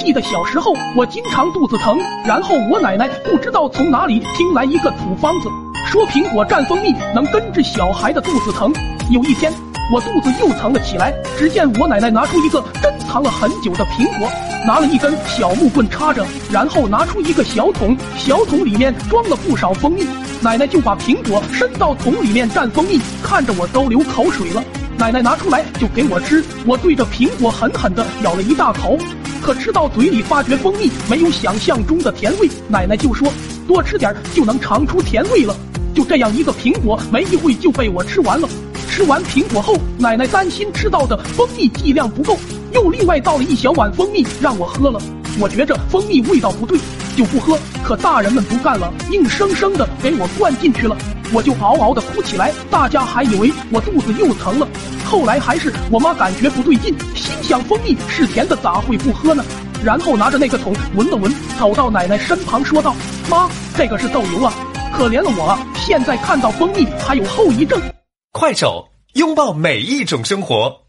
记得小时候，我经常肚子疼，然后我奶奶不知道从哪里听来一个土方子，说苹果蘸蜂蜜能根治小孩的肚子疼。有一天，我肚子又疼了起来，只见我奶奶拿出一个珍藏了很久的苹果，拿了一根小木棍插着，然后拿出一个小桶，小桶里面装了不少蜂蜜，奶奶就把苹果伸到桶里面蘸蜂蜜，看着我都流口水了。奶奶拿出来就给我吃，我对着苹果狠狠地咬了一大口，可吃到嘴里发觉蜂蜜没有想象中的甜味，奶奶就说多吃点就能尝出甜味了。就这样一个苹果没一会就被我吃完了。吃完苹果后，奶奶担心吃到的蜂蜜剂量不够，又另外倒了一小碗蜂蜜让我喝了。我觉着蜂蜜味道不对，就不喝。可大人们不干了，硬生生的给我灌进去了。我就嗷嗷的哭起来，大家还以为我肚子又疼了。后来还是我妈感觉不对劲，心想蜂蜜是甜的，咋会不喝呢？然后拿着那个桶闻了闻，走到奶奶身旁说道：“妈，这个是豆油啊，可怜了我啊！现在看到蜂蜜还有后遗症。”快手，拥抱每一种生活。